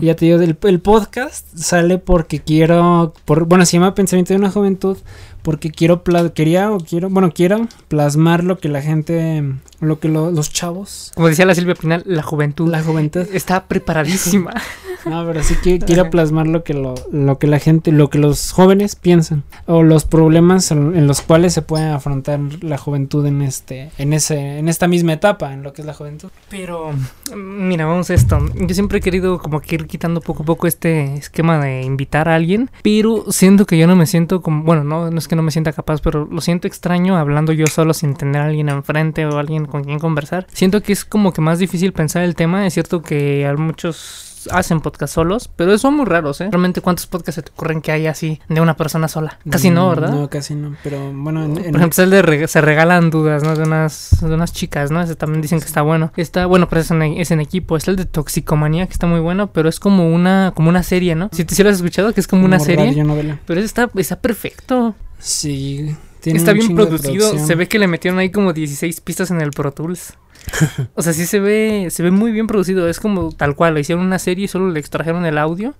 Y ya te digo, el, el podcast sale porque quiero, por, bueno, se llama Pensamiento de una Juventud, porque quiero, quería o quiero, bueno, quiero plasmar lo que la gente, lo que lo- los chavos, Como decía la Silvia Pinal, la juventud la juventud, está preparadísima. no, pero sí que quiero plasmar lo que lo, lo que la gente, lo que los jóvenes piensan, o los problemas en, en los cuales se puede afrontar la juventud en este, en ese, en esta misma etapa, en lo que es la juventud. Pero, mira, vamos a esto. Yo siempre he querido como que ir quitando poco a poco este esquema de invitar a alguien, pero siento que yo no me siento como, bueno, no, no es que no me sienta capaz, pero lo siento extraño hablando yo solo sin tener a alguien enfrente o alguien con quien conversar. Siento que es como que más difícil pensar el tema. Es cierto que a muchos hacen podcast solos, pero son muy raros, ¿eh? Realmente, ¿cuántos podcasts se te ocurren que hay así de una persona sola? Casi no, ¿verdad? No, casi no. Pero bueno, en, Por en- ejemplo, es el de reg- se regalan dudas, ¿no? De unas, de unas chicas, ¿no? Ese también dicen que está bueno. Está, bueno, pero es en, es en equipo. Es el de Toxicomanía, que está muy bueno, pero es como una, como una serie, ¿no? Si, te- si lo has escuchado, que es como una como serie. radionovela. Pero ese está, está perfecto. Sí. Tiene está bien producido. Se ve que le metieron ahí como 16 pistas en el Pro Tools. o sea, sí se ve, se ve muy bien producido. Es como tal cual. Le hicieron una serie y solo le extrajeron el audio.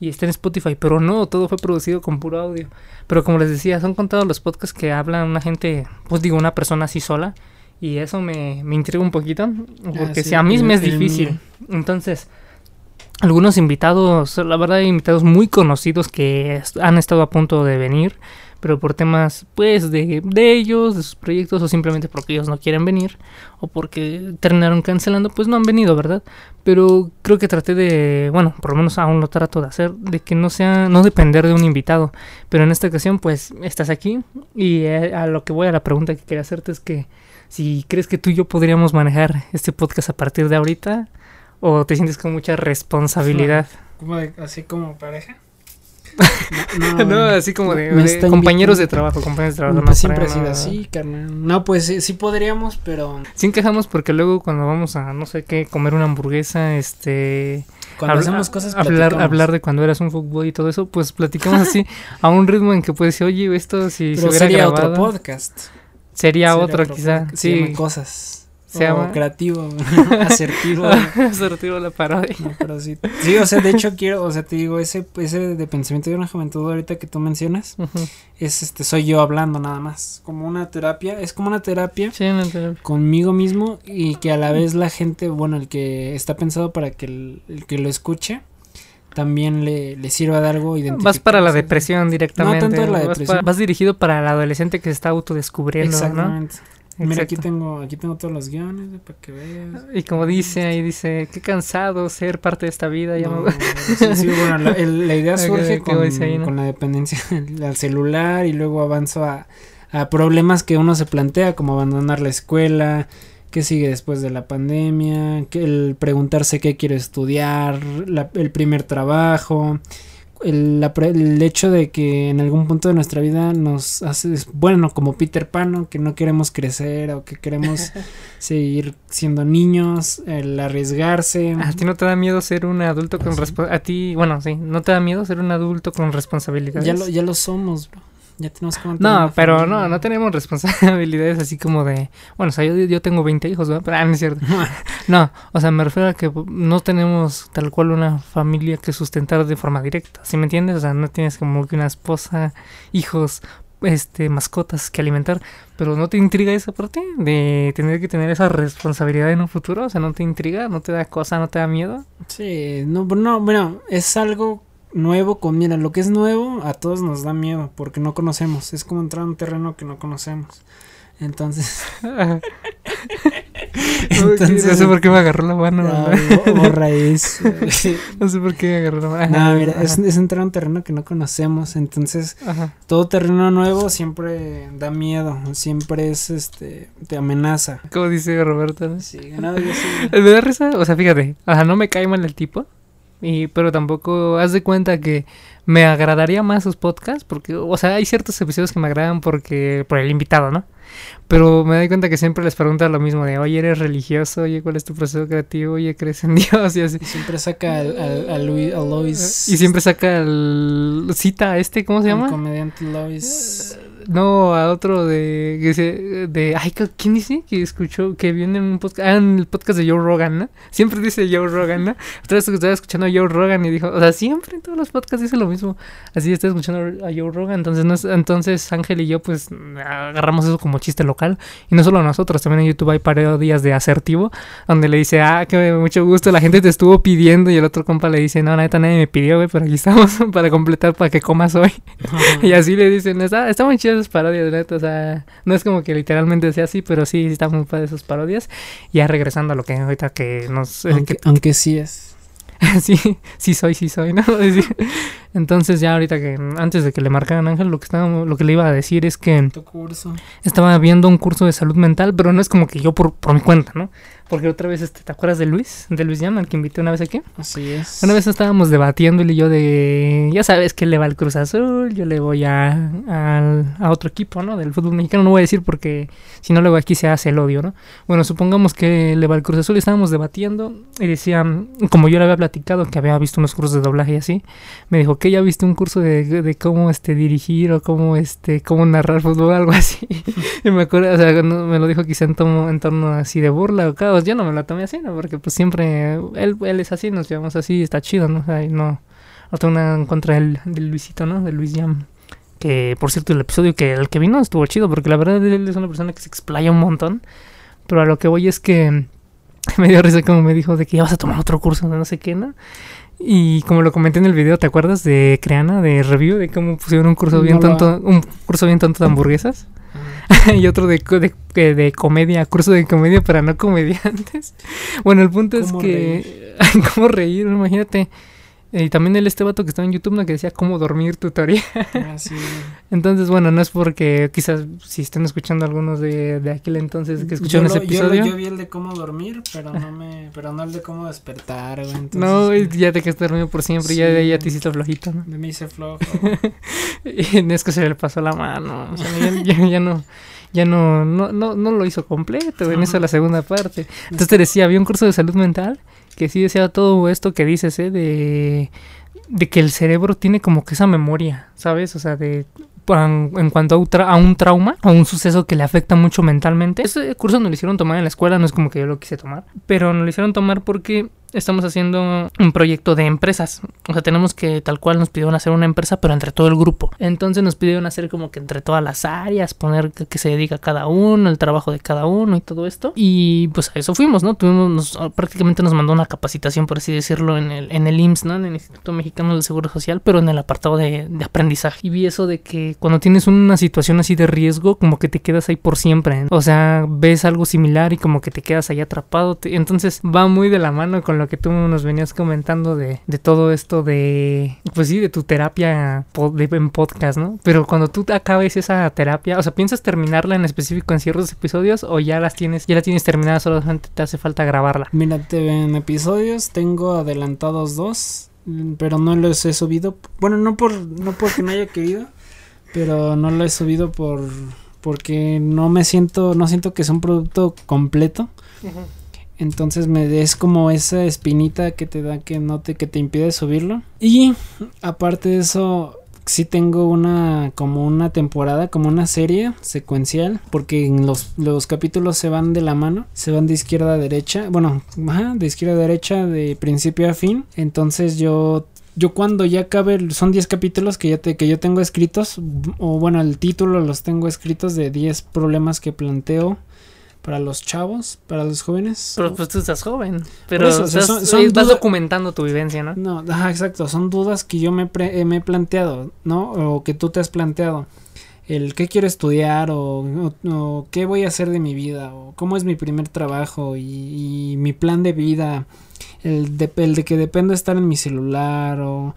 Y está en Spotify. Pero no, todo fue producido con puro audio. Pero como les decía, son contados los podcasts que hablan una gente, pues digo, una persona así sola. Y eso me, me intriga un poquito. Porque Ah, sí, si a mí el- me es difícil. Entonces, algunos invitados, la verdad hay invitados muy conocidos que han estado a punto de venir, pero por temas pues de, de ellos, de sus proyectos o simplemente porque ellos no quieren venir o porque terminaron cancelando, pues no han venido, ¿verdad? Pero creo que traté de, bueno, por lo menos aún lo trato de hacer, de que no sea, no depender de un invitado, pero en esta ocasión pues estás aquí y eh, a lo que voy a la pregunta que quería hacerte es que si crees que tú y yo podríamos manejar este podcast a partir de ahorita o te sientes con mucha responsabilidad. ¿Cómo de- así como pareja. No, así como de, compañeros de trabajo, compañeros de trabajo. Pues no, siempre ha sido así, carnal. No, pues sí, sí podríamos, pero Sí encajamos porque luego cuando vamos a, no sé qué, comer una hamburguesa, este... cuando hacemos cosas hablar, hablar de cuando eras un fútbol y todo eso, pues platicamos así a un ritmo en que puedes decir, oye, esto si se Pero hubiera sería grabado, otro podcast. sería, Sería otro, quizá, se sí. cosas. Se llama- creativo, asertivo. Se retiró la parodia. No, pero sí. Sí, o sea, de hecho quiero, o sea, te digo, ese, ese de pensamiento de una juventud ahorita que tú mencionas, es este, soy yo hablando nada más. Como una terapia, es como una terapia Sí, no conmigo mismo y que a la vez la gente, bueno, el que está pensado para que el, el que lo escuche también le, le sirva de algo Vas para la depresión directamente. tanto la vas, depresión. para- vas dirigido para el adolescente que se está autodescubriendo, ¿no? Mira, aquí tengo, aquí tengo todos los guiones para que veas. Y como dice ahí, dice, qué cansado ser parte de esta vida. Ya No, me- sí, sí, bueno, la, el- la idea surge con, dice ahí, ¿no? con la dependencia al celular y luego avanzo a, a problemas que uno se plantea, como abandonar la escuela, qué sigue después de la pandemia, que el preguntarse qué quiero estudiar, la- el primer trabajo, el, la pre- el hecho de que en algún punto de nuestra vida nos hace, bueno, como Peter Pan, ¿no? que no queremos crecer o que queremos seguir siendo niños, el arriesgarse. ¿A ti no te da miedo ser un adulto con Sí. responsabilidad? A ti, bueno, sí, ¿no te da miedo ser un adulto con responsabilidades? Ya lo, ya lo somos, bro. Ya tenemos que No, pero familia. no, no tenemos responsabilidades así como de... Bueno, o sea, yo, yo tengo 20 hijos, ¿verdad? Pero, ah, no es cierto. No, o sea, me refiero a que no tenemos tal cual una familia que sustentar de forma directa, ¿sí me entiendes? O sea, no tienes como que una esposa, hijos, este, mascotas que alimentar, pero ¿no te intriga esa parte de tener que tener esa responsabilidad en un futuro? O sea, ¿no te intriga? ¿No te da cosa? ¿No te da miedo? Sí, no, no, bueno, es algo nuevo con, mira, lo que es nuevo a todos nos da miedo porque no conocemos, es como entrar a un terreno que no conocemos. Entonces, Entonces, no sé por qué me agarró la mano. eso. No sé por qué me agarró la mano. no, mira, es, es entrar a un terreno que no conocemos, entonces Ajá. todo terreno nuevo siempre da miedo, siempre es, este, te amenaza. Como dice Roberto. ¿no? Sí, no, yo sí. Me da risa, o sea, fíjate, o sea, no me cae mal el tipo, y, pero tampoco haz de cuenta que me agradaría más sus podcasts, porque, o sea, hay ciertos episodios que me agradan porque, por el invitado, ¿no? Pero me doy cuenta que siempre les pregunta lo mismo de, oye, ¿eres religioso? Oye, ¿cuál es tu proceso creativo? Oye, ¿crees en Dios? Y así. Y siempre saca al, al- a, Luis, a Lois. Y siempre saca el... cita a este, ¿cómo se al llama? comediante Lois. No, a otro de, que se- de, ay, ¿quién dice? Que escuchó, que viene en un podcast, ah, en el podcast de Joe Rogan, ¿no? Siempre dice Joe Rogan, ¿no? Otra vez estaba escuchando a Joe Rogan y dijo, o sea, siempre en todos los podcasts dice lo mismo. Así está escuchando a Joe Rogan, entonces, no es- entonces Ángel y yo, pues, agarramos eso como chiste local. Y no solo nosotros, también en YouTube hay parodias de asertivo, donde le dice, ah, que mucho gusto, la gente te estuvo pidiendo, y el otro compa le dice, no, neta, nadie me pidió, güey, pero aquí estamos para completar para que comas hoy. Y así le dicen, está, está muy chidas esas parodias, neta, o sea, no es como que literalmente sea así, pero sí está muy padre esas parodias. Ya regresando a lo que ahorita que nos... eh, aunque, que- aunque sí es. sí, sí soy, sí soy, ¿no? Entonces ya ahorita que antes de que le marcaran Ángel, lo que estaba, lo que le iba a decir es que Tu curso. estaba viendo un curso de salud mental, pero no es como que yo por, por mi cuenta, ¿no? Porque otra vez, este, ¿te acuerdas de Luis? De Luis Llama, el que invité una vez aquí. Así es. Una vez estábamos debatiendo él y yo de, ya sabes que le va al Cruz Azul, yo le voy a, al- a otro equipo, ¿no? Del fútbol mexicano, no voy a decir porque si no luego aquí se hace el odio, ¿no? Bueno, supongamos que le va al Cruz Azul y estábamos debatiendo y decía, como yo le había platicado que había visto unos cursos de doblaje y así, me dijo que ya viste un curso de, de cómo este dirigir o cómo este cómo narrar fútbol algo así y me acuerdo o sea me lo dijo quizá en torno, en torno así de burla o caos yo no me lo tomé así no porque pues siempre él, él es así nos llevamos así está chido no o sea, no no tengo nada en contra del, del Luisito no del Luis Jam. Que por cierto el episodio que el que vino estuvo chido porque la verdad él es una persona que se explaya un montón. Pero a lo que voy es que me dio risa como me dijo de que ya vas a tomar otro curso de no sé qué no y como lo comenté en el video, ¿te acuerdas de Creana, de review, de cómo pusieron un curso bien No lo- tonto, un curso bien tonto de hamburguesas? y otro de, de, de- comedia, curso de comedia para no comediantes. Bueno, el punto es ¿Cómo que... ¿Cómo reír? Imagínate. Y también el este vato que estaba en YouTube, ¿no? Que decía cómo dormir tutorial. Así. Entonces, bueno, no es porque quizás si están escuchando algunos de, de aquel entonces que escucharon ese yo episodio. Yo, vi el de cómo dormir, pero no me, pero no el de cómo despertar, güey. Entonces, no, ya te quedaste dormido por siempre, ya, Sí. ya te hiciste flojito, ¿no? Me hice flojo. Y es que se le pasó la mano. O sea, ya, ya- ya no, ya no, no, no, no lo hizo completo. En Ajá. la segunda parte. Entonces te decía, había un curso de salud mental que sí decía todo esto que dices, ¿eh? De, de que el cerebro tiene como que esa memoria, ¿sabes? O sea, de en, cuanto a un, trauma, a un suceso que le afecta mucho mentalmente. Ese curso nos lo hicieron tomar en la escuela, no es como que yo lo quise tomar, pero nos lo hicieron tomar porque estamos haciendo un proyecto de empresas. O sea, tenemos que tal cual nos pidieron hacer una empresa, pero entre todo el grupo. Entonces nos pidieron hacer como que entre todas las áreas, poner que, se dedica cada uno, el trabajo de cada uno y todo esto. Y pues a eso fuimos, ¿no? Tuvimos, nos- prácticamente nos mandó una capacitación, por así decirlo, en el, en el IMSS, ¿no? En el Instituto Mexicano del Seguro Social, pero en el apartado de, aprendizaje. Y vi eso de que cuando tienes una situación así de riesgo, como que te quedas ahí por siempre. ¿no? O sea, ves algo similar y como que te quedas ahí atrapado. Entonces va muy de la mano con lo que tú nos venías comentando de, de todo esto de, pues sí, de tu terapia de- en podcast, ¿no? Pero cuando tú acabes esa terapia, o sea, ¿piensas terminarla en específico en ciertos episodios o ya las tienes, ya la tienes terminada, solamente te hace falta grabarla? Mira, te- en episodios tengo adelantados dos, pero no los he subido. Bueno, no por no porque no haya querido, pero no lo he subido por porque no me siento no siento que es un producto completo. Entonces me es como esa espinita que te da que no te que te impide subirlo. Y aparte de eso sí tengo una como una temporada, como una serie secuencial, porque los, los capítulos se van de la mano, se van de izquierda a derecha, bueno, ajá, de izquierda a derecha de principio a fin. Entonces yo yo cuando ya acabe, son 10 capítulos que ya te, que yo tengo escritos, o bueno, el título los tengo escritos de 10 problemas que planteo para los chavos, para los jóvenes. Pero pues tú estás joven, pero eso, o sea, estás, son- son documentando tu vivencia, ¿no? No, ajá, exacto. Son dudas que yo me, pre- eh, me he planteado, ¿no? O que tú te has planteado. El qué quiero estudiar o, o- o qué voy a hacer de mi vida o cómo es mi primer trabajo y, y mi plan de vida. El de, el de que dependo estar en mi celular o,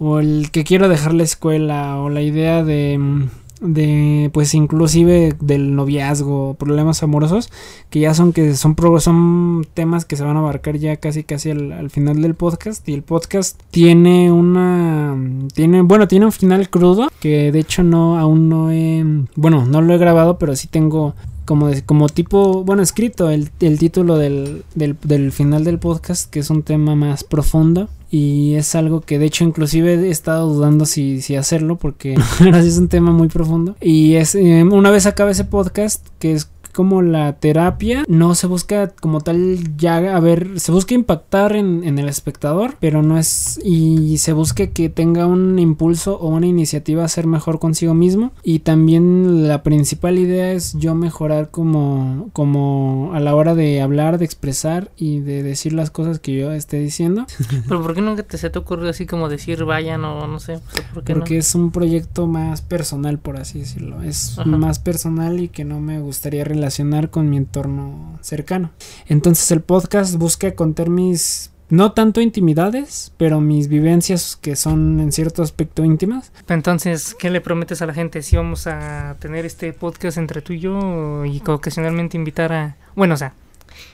o el que quiero dejar la escuela o la idea de, mm, de pues inclusive del noviazgo, problemas amorosos que ya son que son son temas que se van a abarcar ya casi casi al, al final del podcast. Y el podcast tiene una tiene bueno tiene un final crudo que de hecho no aún no he bueno no lo he grabado pero sí tengo como de- como tipo bueno escrito el, el título del, del, del final del podcast que es un tema más profundo y es algo que de hecho inclusive he estado dudando si, si hacerlo porque es un tema muy profundo. Y es eh, una vez acabe ese podcast que es como la terapia no se busca como tal ya a ver se busca impactar en, en el espectador pero no es y se busca que tenga un impulso o una iniciativa a ser mejor consigo mismo y también la principal idea es yo mejorar como como a la hora de hablar de expresar y de decir las cosas que yo esté diciendo Pero ¿por qué nunca te se te ocurrió así como decir vayan o no sé? ¿por qué no? porque es un proyecto más personal por así decirlo es Ajá. más personal y que no me gustaría relacionar con mi entorno cercano entonces el podcast busca contar mis no tanto intimidades pero mis vivencias que son en cierto aspecto íntimas Entonces, ¿qué le prometes a la gente? Si vamos a tener este podcast entre tú y yo y ocasionalmente invitar a... Bueno, o sea,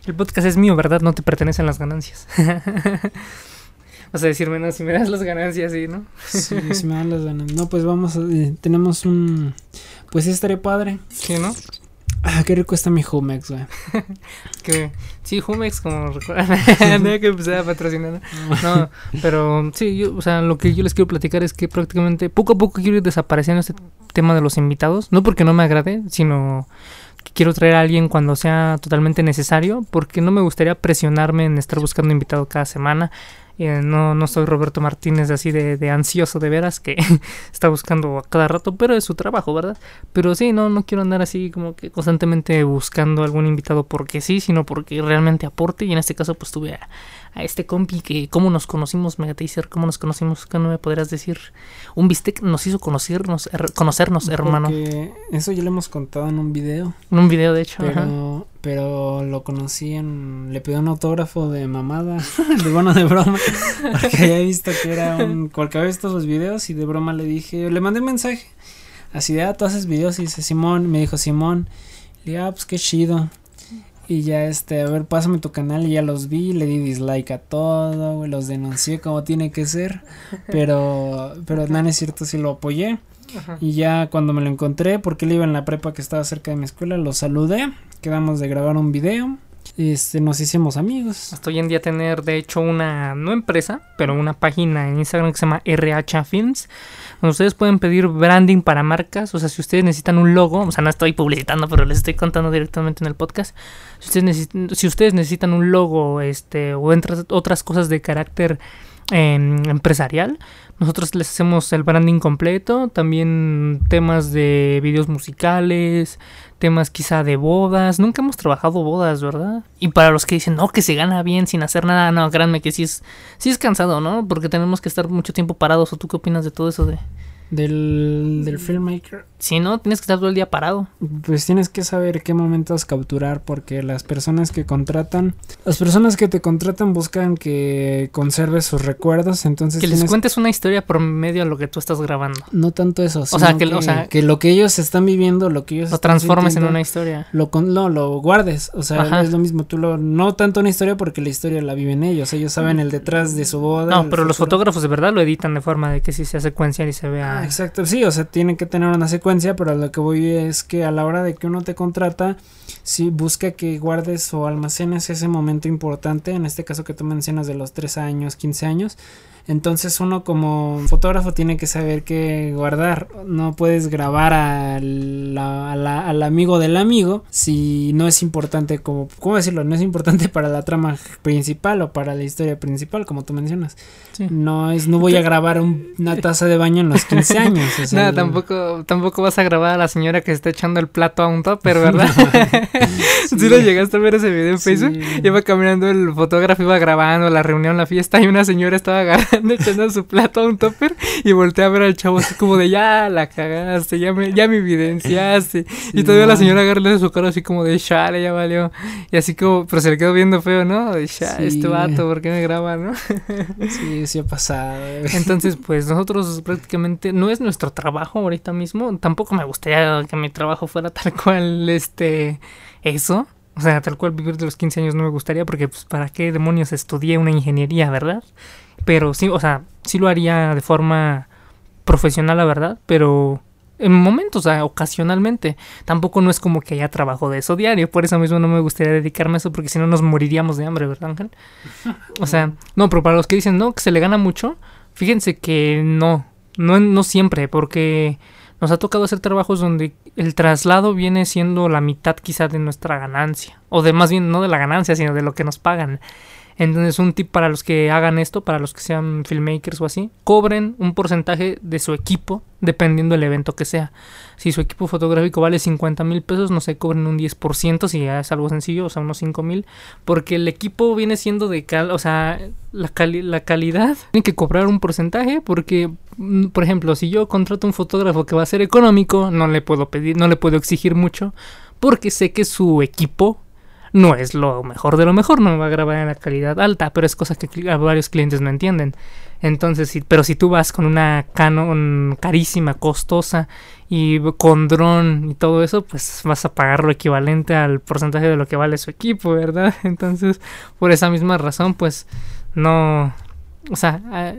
el podcast es mío, ¿verdad? No te pertenecen las ganancias. Vas a decirme, no, si me das las ganancias, sí, ¿no? Sí, si me das las ganancias. No, pues vamos, a, eh, tenemos un... Pues sí, estaría padre. Sí, ¿no? Ah, qué rico está mi Humex, güey. que, sí, Humex, como recuerdan, que empecé a patrocinar. No, pero sí, yo, o sea, lo que yo les quiero platicar es que prácticamente poco a poco quiero ir desapareciendo este tema de los invitados. No porque no me agrade, sino que quiero traer a alguien cuando sea totalmente necesario, porque no me gustaría presionarme en estar buscando invitado cada semana. Eh, no, no soy Roberto Martínez así de, de ansioso de veras que está buscando a cada rato, pero es su trabajo, ¿verdad? Pero sí, no, no quiero andar así como que constantemente buscando algún invitado porque sí, sino porque realmente aporte. Y en este caso, pues tuve a, a este compi que cómo nos conocimos, Megataser, cómo nos conocimos, ¿qué no me podrías decir? Un bistec nos hizo conocernos, her- conocernos, hermano. Porque eso ya lo hemos contado en un video. En un video, de hecho. ajá. Pero, lo conocí en. Le pedí un autógrafo de mamada. De bueno, de broma. Porque había visto que era un. Porque había visto los videos y de broma le dije. Le mandé un mensaje. Así de, ah, tú haces videos. Y dice Simón. Me dijo Simón. Le dije, ah, pues qué chido. Y ya este, a ver, pásame tu canal. Y ya los vi. Le di dislike a todo. Los denuncié como tiene que ser. Pero, pero nada, es cierto, sí lo apoyé. Ajá. Y ya cuando me lo encontré, porque él iba en la prepa que estaba cerca de mi escuela, lo saludé, quedamos de grabar un video, este, nos hicimos amigos. Hasta hoy en día tener, de hecho, una, no empresa, pero una página en Instagram que se llama RH Films, donde ustedes pueden pedir branding para marcas. O sea, si ustedes necesitan un logo, o sea, no estoy publicitando, pero les estoy contando directamente en el podcast. Si ustedes necesitan, si ustedes necesitan un logo, este, o entras- otras cosas de carácter em, empresarial, nosotros les hacemos el branding completo, también temas de videos musicales, temas quizá de bodas. Nunca hemos trabajado bodas, ¿verdad? Y para los que dicen, no, que se gana bien sin hacer nada, no, créanme que sí es, sí es cansado, ¿no? Porque tenemos que estar mucho tiempo parados. ¿O tú qué opinas de todo eso de... Del, del filmmaker, Si no, tienes que estar todo el día parado. pues tienes que saber qué momentos capturar, porque las personas que contratan, las personas que te contratan buscan que conserves sus recuerdos, entonces Que les cuentes una historia por medio de lo que tú estás grabando. no tanto eso, sea, que o sea- que lo que ellos están viviendo, lo que ellos Lo transformes en una historia. lo con, no, lo guardes, o sea, Ajá. es lo mismo, tú lo, no tanto una historia porque la historia la viven ellos, ellos saben el detrás de su boda. No, pero los fotógrafos de verdad lo editan de forma de que sí sea secuencial y se Ah, vea... exacto, sí, o sea, tienen que tener una secuencia, pero lo que voy es que a la hora de que uno te contrata, sí busca que guardes o almacenes ese momento importante, en este caso que tú mencionas de los 3 años, 15 años. Entonces uno como fotógrafo tiene que saber qué guardar. No puedes grabar al, a la- al amigo del amigo si no es importante como, ¿cómo decirlo? No es importante para la trama principal o para la historia principal, como tú mencionas. Sí. No es, no voy a grabar un- una taza de baño en los 15 años. o sea, el- tampoco, tampoco vas a grabar a la señora que está echando el plato a un topper, ¿verdad? Si lo llegaste a ver ese video en Sí. Facebook, iba caminando el fotógrafo, iba grabando la reunión, la fiesta, y una señora estaba agarrando, echando su plato a un topper, y volteé a ver al chavo así como de, ya la cagaste, ya me, ya me evidenciaste. y todavía la señora agarró su cara así como de, chale, ya valió. Y así como, pero se le quedó viendo feo, ¿no? De, Sí. este vato, ¿por qué me graba, no? Sí, sí ha pasado. Entonces, pues nosotros prácticamente no es nuestro trabajo ahorita mismo. Tampoco me gustaría que mi trabajo fuera tal cual este eso. O sea, tal cual vivir de los 15 años no me gustaría porque pues para qué demonios estudié una ingeniería, ¿verdad? Pero sí, o sea, sí lo haría de forma profesional, la verdad, pero en momentos, o sea, ocasionalmente. Tampoco no es como que haya trabajo de eso diario, por eso mismo no me gustaría dedicarme a eso porque si no nos moriríamos de hambre, ¿verdad, Ángel? O sea, no, pero para los que dicen, no, que se le gana mucho, fíjense que no, no, no siempre, porque nos ha tocado hacer trabajos donde el traslado viene siendo la mitad quizá de nuestra ganancia, o de más bien no de la ganancia, sino de lo que nos pagan. Entonces, un tip para los que hagan esto, para los que sean filmmakers o así, cobren un porcentaje de su equipo dependiendo del evento que sea. Si su equipo fotográfico vale 50 mil pesos, no sé, cobren un 10% si ya es algo sencillo, o sea, unos 5 mil, porque el equipo viene siendo de cal, o sea, la, cali- la calidad. Tienen que cobrar un porcentaje porque, mm, por ejemplo, si yo contrato un fotógrafo que va a ser económico, no le puedo pedir, no le puedo exigir mucho, porque sé que su equipo no es lo mejor de lo mejor, no me va a grabar en la calidad alta, pero es cosa que varios clientes no entienden. Entonces, sí, pero si tú vas con una Canon carísima, costosa y con dron y todo eso, pues vas a pagar lo equivalente al porcentaje de lo que vale su equipo, ¿verdad? Entonces, por esa misma razón, pues no, o sea, ah,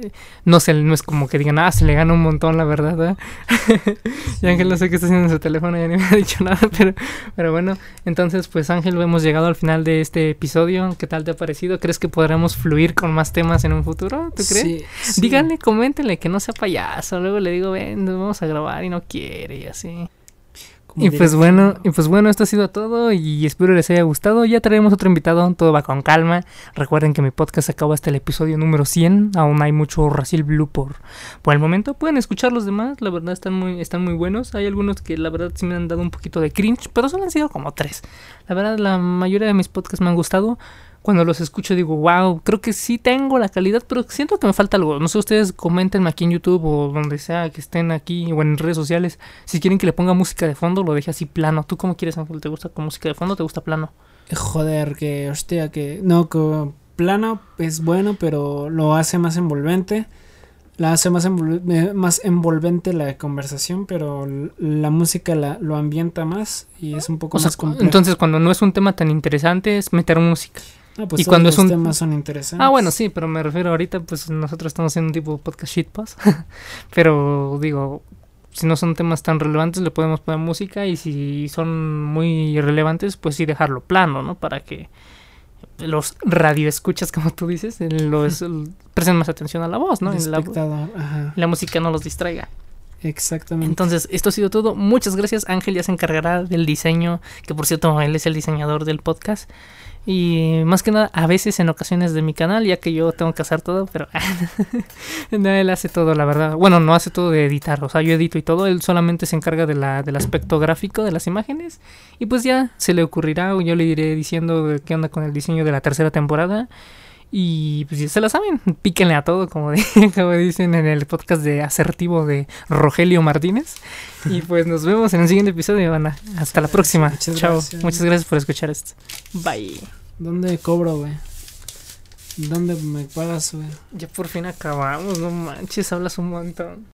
no sé, no es como que digan, ah, se le gana un montón, la verdad. y Ángel no sé qué está haciendo en su teléfono, ya ni me ha dicho nada, pero, pero bueno, entonces pues Ángel, hemos llegado al final de este episodio. ¿Qué tal te ha parecido? ¿Crees que podremos fluir con más temas en un futuro? ¿Tú crees? Sí, Díganle, coméntenle que no sea payaso. Luego le digo, ven, nos vamos a grabar y no quiere y así. Y pues bueno, y pues bueno, esto ha sido todo y espero les haya gustado. Ya traeremos otro invitado, todo va con calma. Recuerden que mi podcast acaba hasta el episodio número 100. Aún hay mucho Racil Blue por, por el momento. Pueden escuchar los demás, la verdad están muy, están muy buenos. Hay algunos que la verdad sí me han dado un poquito de cringe, pero solo han sido como tres. La verdad, la mayoría de mis podcasts me han gustado cuando los escucho digo, wow, creo que sí tengo la calidad, pero siento que me falta algo. No sé, ustedes comentenme aquí en YouTube o donde sea que estén aquí o en redes sociales. Si quieren que le ponga música de fondo, lo deje así plano. ¿Tú cómo quieres, Ángel? ¿Te gusta con música de fondo o te gusta plano? Joder, que hostia, que no, que plano es bueno, pero lo hace más envolvente. La hace más, envol más envolvente la conversación, pero la música la, lo ambienta más y es un poco o sea, más complejo. Entonces, cuando no es un tema tan interesante, es meter música. Ah, pues y cuando es un temas son interesantes. Ah, bueno, sí, pero me refiero ahorita, pues nosotros estamos haciendo un tipo de podcast shitpost. pero digo, si no son temas tan relevantes, le podemos poner música. Y si son muy irrelevantes, pues sí dejarlo plano, ¿no? Para que los radioescuchas, como tú dices, los presten más atención a la voz, ¿no? La, Ajá. la música no los distraiga. Exactamente. Entonces, esto ha sido todo. Muchas gracias. Ángel ya se encargará del diseño, que por cierto, él es el diseñador del podcast. Y más que nada, a veces en ocasiones de mi canal, ya que yo tengo que hacer todo, pero no, él hace todo, la verdad. Bueno, no hace todo de editar, o sea, yo edito y todo, él solamente se encarga de la, del aspecto gráfico de las imágenes. Y pues ya se le ocurrirá, o yo le iré diciendo qué onda con el diseño de la tercera temporada. Y pues ya se la saben, píquenle a todo, como, como, dicen en el podcast de asertivo de Rogelio Martínez. Y pues nos vemos en el siguiente episodio, banda. Hasta la próxima. Muchas Chao. gracias. Muchas gracias por escuchar esto. Bye. ¿Dónde cobro, güey? ¿Dónde me pagas, güey? Ya por fin acabamos, no manches, hablas un montón.